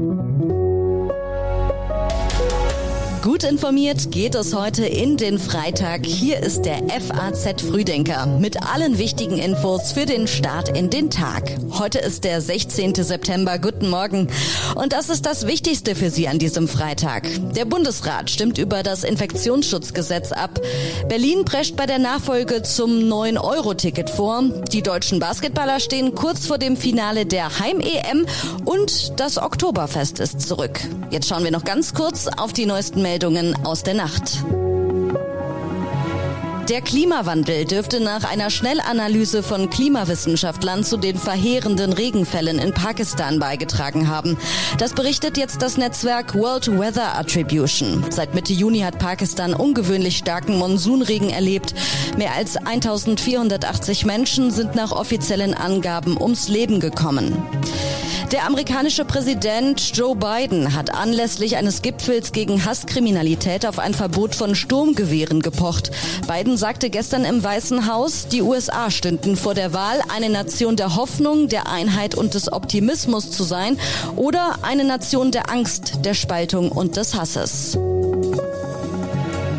thank you Gut informiert geht es heute in den Freitag. Hier ist der FAZ Frühdenker mit allen wichtigen Infos für den Start in den Tag. Heute ist der 16. September. Guten Morgen. Und das ist das Wichtigste für Sie an diesem Freitag. Der Bundesrat stimmt über das Infektionsschutzgesetz ab. Berlin prescht bei der Nachfolge zum 9-Euro-Ticket vor. Die deutschen Basketballer stehen kurz vor dem Finale der Heim-EM und das Oktoberfest ist zurück. Jetzt schauen wir noch ganz kurz auf die neuesten Meldungen aus der Nacht. Der Klimawandel dürfte nach einer Schnellanalyse von Klimawissenschaftlern zu den verheerenden Regenfällen in Pakistan beigetragen haben. Das berichtet jetzt das Netzwerk World Weather Attribution. Seit Mitte Juni hat Pakistan ungewöhnlich starken Monsunregen erlebt. Mehr als 1480 Menschen sind nach offiziellen Angaben ums Leben gekommen. Der amerikanische Präsident Joe Biden hat anlässlich eines Gipfels gegen Hasskriminalität auf ein Verbot von Sturmgewehren gepocht. Biden sagte gestern im Weißen Haus, die USA stünden vor der Wahl, eine Nation der Hoffnung, der Einheit und des Optimismus zu sein oder eine Nation der Angst, der Spaltung und des Hasses.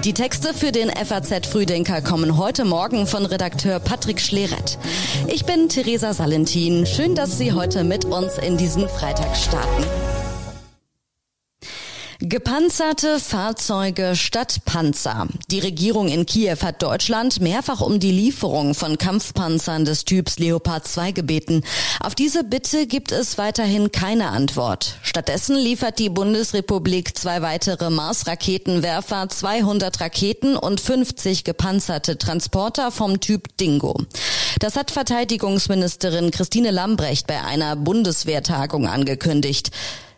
Die Texte für den FAZ Frühdenker kommen heute Morgen von Redakteur Patrick Schleret. Ich bin Theresa Salentin. Schön, dass Sie heute mit uns in diesen Freitag starten. Gepanzerte Fahrzeuge statt Panzer. Die Regierung in Kiew hat Deutschland mehrfach um die Lieferung von Kampfpanzern des Typs Leopard 2 gebeten. Auf diese Bitte gibt es weiterhin keine Antwort. Stattdessen liefert die Bundesrepublik zwei weitere Mars-Raketenwerfer, 200 Raketen und 50 gepanzerte Transporter vom Typ Dingo. Das hat Verteidigungsministerin Christine Lambrecht bei einer Bundeswehrtagung angekündigt.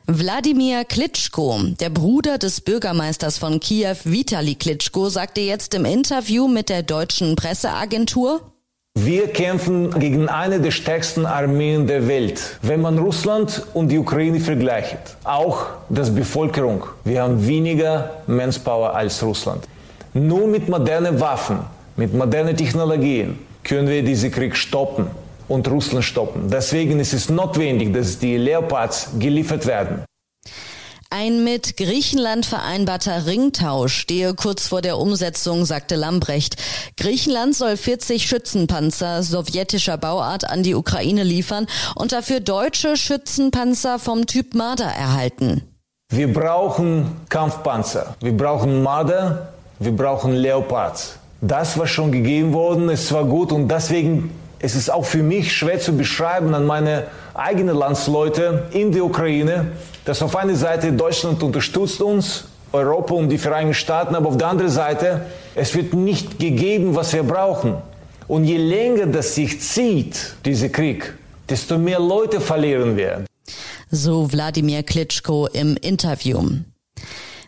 Wladimir Klitschko, der Bruder des Bürgermeisters von Kiew, Vitali Klitschko, sagte jetzt im Interview mit der deutschen Presseagentur, wir kämpfen gegen eine der stärksten Armeen der Welt. Wenn man Russland und die Ukraine vergleicht, auch das Bevölkerung, wir haben weniger Manpower als Russland. Nur mit modernen Waffen, mit modernen Technologien können wir diesen Krieg stoppen und Russland stoppen. Deswegen ist es notwendig, dass die Leopards geliefert werden. Ein mit Griechenland vereinbarter Ringtausch stehe kurz vor der Umsetzung, sagte Lambrecht. Griechenland soll 40 Schützenpanzer sowjetischer Bauart an die Ukraine liefern und dafür deutsche Schützenpanzer vom Typ Marder erhalten. Wir brauchen Kampfpanzer, wir brauchen Marder, wir brauchen Leopards. Das war schon gegeben worden, es war gut und deswegen es ist auch für mich schwer zu beschreiben an meine eigenen Landsleute in der Ukraine, dass auf einer Seite Deutschland unterstützt uns, Europa und die Vereinigten Staaten, aber auf der anderen Seite, es wird nicht gegeben, was wir brauchen. Und je länger das sich zieht, dieser Krieg, desto mehr Leute verlieren wir. So Wladimir Klitschko im Interview.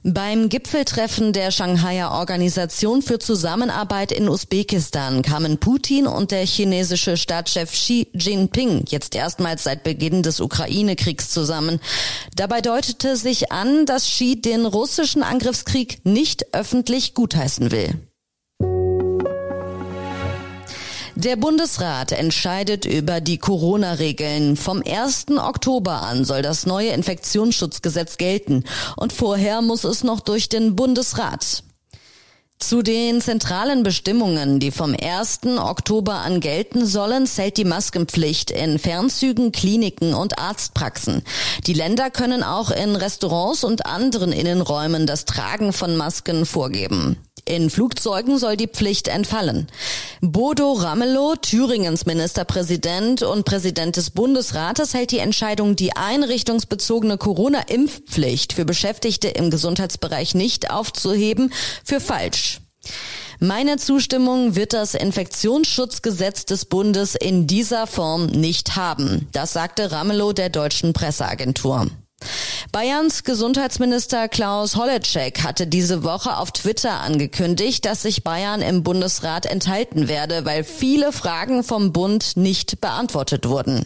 Beim Gipfeltreffen der Shanghaier Organisation für Zusammenarbeit in Usbekistan kamen Putin und der chinesische Staatschef Xi Jinping jetzt erstmals seit Beginn des Ukraine-Kriegs zusammen. Dabei deutete sich an, dass Xi den russischen Angriffskrieg nicht öffentlich gutheißen will. Der Bundesrat entscheidet über die Corona-Regeln. Vom 1. Oktober an soll das neue Infektionsschutzgesetz gelten. Und vorher muss es noch durch den Bundesrat. Zu den zentralen Bestimmungen, die vom 1. Oktober an gelten sollen, zählt die Maskenpflicht in Fernzügen, Kliniken und Arztpraxen. Die Länder können auch in Restaurants und anderen Innenräumen das Tragen von Masken vorgeben. In Flugzeugen soll die Pflicht entfallen. Bodo Ramelow, Thüringens Ministerpräsident und Präsident des Bundesrates, hält die Entscheidung, die einrichtungsbezogene Corona-Impfpflicht für Beschäftigte im Gesundheitsbereich nicht aufzuheben, für falsch. Meine Zustimmung wird das Infektionsschutzgesetz des Bundes in dieser Form nicht haben. Das sagte Ramelow der deutschen Presseagentur. Bayerns Gesundheitsminister Klaus Holleczek hatte diese Woche auf Twitter angekündigt, dass sich Bayern im Bundesrat enthalten werde, weil viele Fragen vom Bund nicht beantwortet wurden.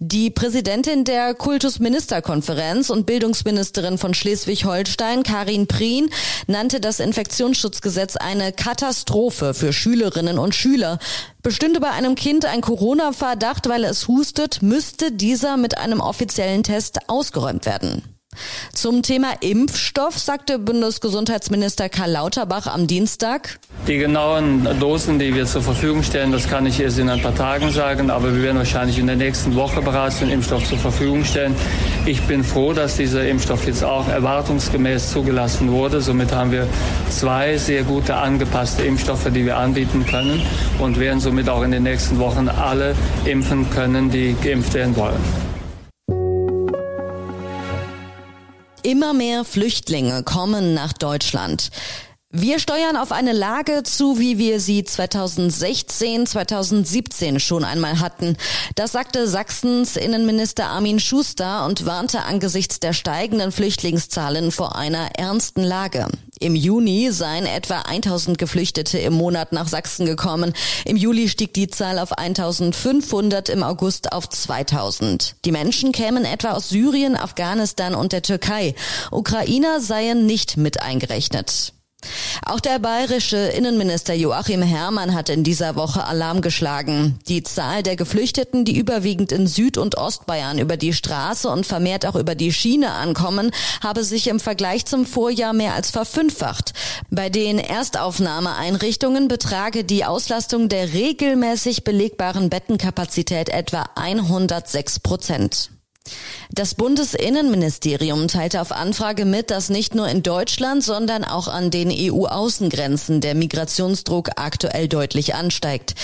Die Präsidentin der Kultusministerkonferenz und Bildungsministerin von Schleswig-Holstein, Karin Prien, nannte das Infektionsschutzgesetz eine Katastrophe für Schülerinnen und Schüler. Bestünde bei einem Kind ein Corona-Verdacht, weil es hustet, müsste dieser mit einem offiziellen Test ausgeräumt werden. Zum Thema Impfstoff sagte Bundesgesundheitsminister Karl Lauterbach am Dienstag. Die genauen Dosen, die wir zur Verfügung stellen, das kann ich erst in ein paar Tagen sagen, aber wir werden wahrscheinlich in der nächsten Woche bereits den Impfstoff zur Verfügung stellen. Ich bin froh, dass dieser Impfstoff jetzt auch erwartungsgemäß zugelassen wurde. Somit haben wir zwei sehr gute angepasste Impfstoffe, die wir anbieten können und werden somit auch in den nächsten Wochen alle impfen können, die geimpft werden wollen. Immer mehr Flüchtlinge kommen nach Deutschland. Wir steuern auf eine Lage zu, wie wir sie 2016, 2017 schon einmal hatten. Das sagte Sachsens Innenminister Armin Schuster und warnte angesichts der steigenden Flüchtlingszahlen vor einer ernsten Lage. Im Juni seien etwa 1000 Geflüchtete im Monat nach Sachsen gekommen. Im Juli stieg die Zahl auf 1500, im August auf 2000. Die Menschen kämen etwa aus Syrien, Afghanistan und der Türkei. Ukrainer seien nicht mit eingerechnet. Auch der bayerische Innenminister Joachim Herrmann hat in dieser Woche Alarm geschlagen. Die Zahl der Geflüchteten, die überwiegend in Süd- und Ostbayern über die Straße und vermehrt auch über die Schiene ankommen, habe sich im Vergleich zum Vorjahr mehr als verfünffacht. Bei den Erstaufnahmeeinrichtungen betrage die Auslastung der regelmäßig belegbaren Bettenkapazität etwa 106 Prozent. Das Bundesinnenministerium teilte auf Anfrage mit, dass nicht nur in Deutschland, sondern auch an den EU-Außengrenzen der Migrationsdruck aktuell deutlich ansteigt.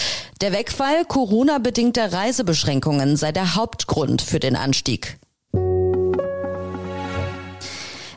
Der Wegfall Corona-bedingter Reisebeschränkungen sei der Hauptgrund für den Anstieg.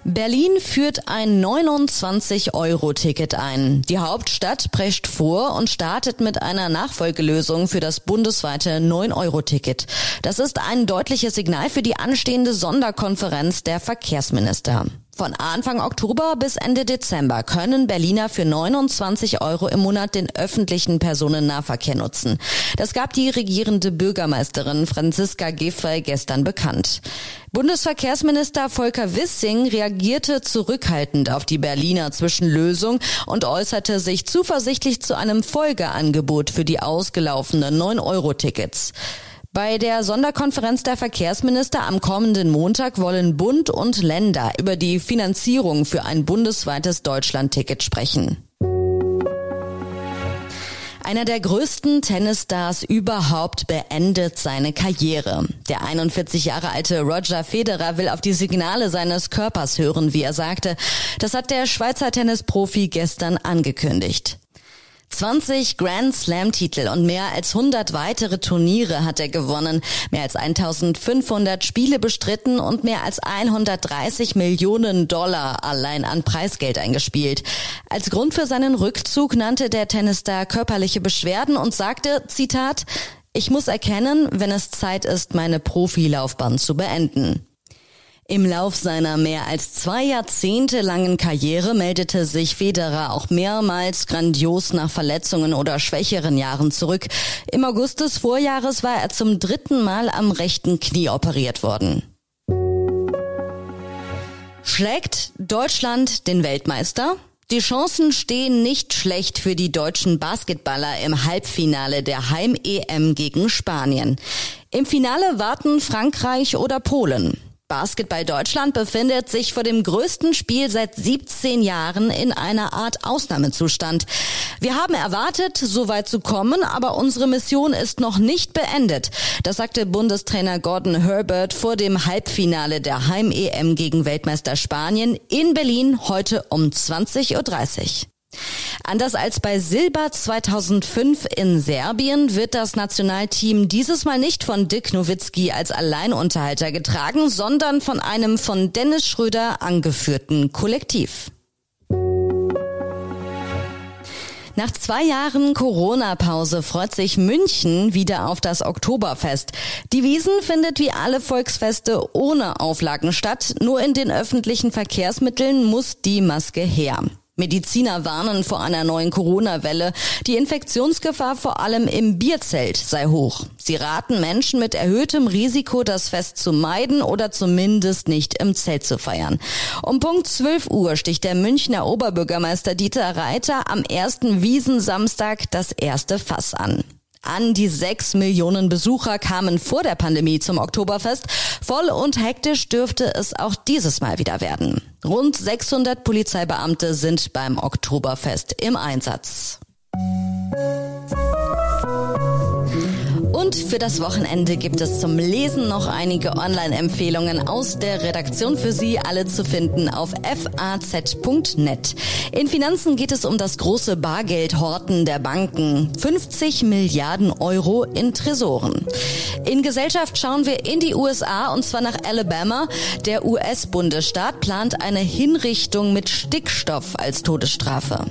Berlin führt ein 29-Euro-Ticket ein. Die Hauptstadt prescht vor und startet mit einer Nachfolgelösung für das bundesweite 9-Euro-Ticket. Das ist ein deutliches Signal für die anstehende Sonderkonferenz der Verkehrsminister. Von Anfang Oktober bis Ende Dezember können Berliner für 29 Euro im Monat den öffentlichen Personennahverkehr nutzen. Das gab die regierende Bürgermeisterin Franziska Giffey gestern bekannt. Bundesverkehrsminister Volker Wissing reagierte zurückhaltend auf die Berliner Zwischenlösung und äußerte sich zuversichtlich zu einem Folgeangebot für die ausgelaufenen 9-Euro-Tickets. Bei der Sonderkonferenz der Verkehrsminister am kommenden Montag wollen Bund und Länder über die Finanzierung für ein bundesweites Deutschlandticket sprechen. Einer der größten Tennisstars überhaupt beendet seine Karriere. Der 41 Jahre alte Roger Federer will auf die Signale seines Körpers hören, wie er sagte. Das hat der Schweizer Tennisprofi gestern angekündigt. 20 Grand Slam Titel und mehr als 100 weitere Turniere hat er gewonnen, mehr als 1500 Spiele bestritten und mehr als 130 Millionen Dollar allein an Preisgeld eingespielt. Als Grund für seinen Rückzug nannte der Tennisstar körperliche Beschwerden und sagte, Zitat, ich muss erkennen, wenn es Zeit ist, meine Profilaufbahn zu beenden. Im Lauf seiner mehr als zwei Jahrzehnte langen Karriere meldete sich Federer auch mehrmals grandios nach Verletzungen oder schwächeren Jahren zurück. Im August des Vorjahres war er zum dritten Mal am rechten Knie operiert worden. Schlägt Deutschland den Weltmeister? Die Chancen stehen nicht schlecht für die deutschen Basketballer im Halbfinale der Heim-EM gegen Spanien. Im Finale warten Frankreich oder Polen. Basketball Deutschland befindet sich vor dem größten Spiel seit 17 Jahren in einer Art Ausnahmezustand. Wir haben erwartet, so weit zu kommen, aber unsere Mission ist noch nicht beendet. Das sagte Bundestrainer Gordon Herbert vor dem Halbfinale der Heim-EM gegen Weltmeister Spanien in Berlin heute um 20.30 Uhr. Anders als bei Silber 2005 in Serbien wird das Nationalteam dieses Mal nicht von Dick Nowitzki als Alleinunterhalter getragen, sondern von einem von Dennis Schröder angeführten Kollektiv. Nach zwei Jahren Corona-Pause freut sich München wieder auf das Oktoberfest. Die Wiesen findet wie alle Volksfeste ohne Auflagen statt. Nur in den öffentlichen Verkehrsmitteln muss die Maske her. Mediziner warnen vor einer neuen Corona-Welle. Die Infektionsgefahr vor allem im Bierzelt sei hoch. Sie raten Menschen mit erhöhtem Risiko, das Fest zu meiden oder zumindest nicht im Zelt zu feiern. Um Punkt 12 Uhr sticht der Münchner Oberbürgermeister Dieter Reiter am ersten Wiesensamstag das erste Fass an. An die sechs Millionen Besucher kamen vor der Pandemie zum Oktoberfest. Voll und hektisch dürfte es auch dieses Mal wieder werden. Rund 600 Polizeibeamte sind beim Oktoberfest im Einsatz. Und für das Wochenende gibt es zum Lesen noch einige Online-Empfehlungen aus der Redaktion für Sie alle zu finden auf faz.net. In Finanzen geht es um das große Bargeldhorten der Banken. 50 Milliarden Euro in Tresoren. In Gesellschaft schauen wir in die USA und zwar nach Alabama. Der US-Bundesstaat plant eine Hinrichtung mit Stickstoff als Todesstrafe.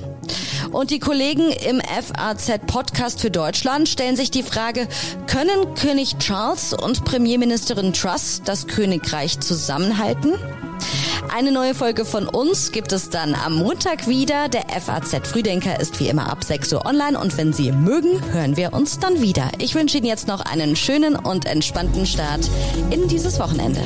Und die Kollegen im FAZ Podcast für Deutschland stellen sich die Frage, können König Charles und Premierministerin Truss das Königreich zusammenhalten? Eine neue Folge von uns gibt es dann am Montag wieder. Der FAZ Frühdenker ist wie immer ab 6 Uhr online und wenn Sie mögen, hören wir uns dann wieder. Ich wünsche Ihnen jetzt noch einen schönen und entspannten Start in dieses Wochenende.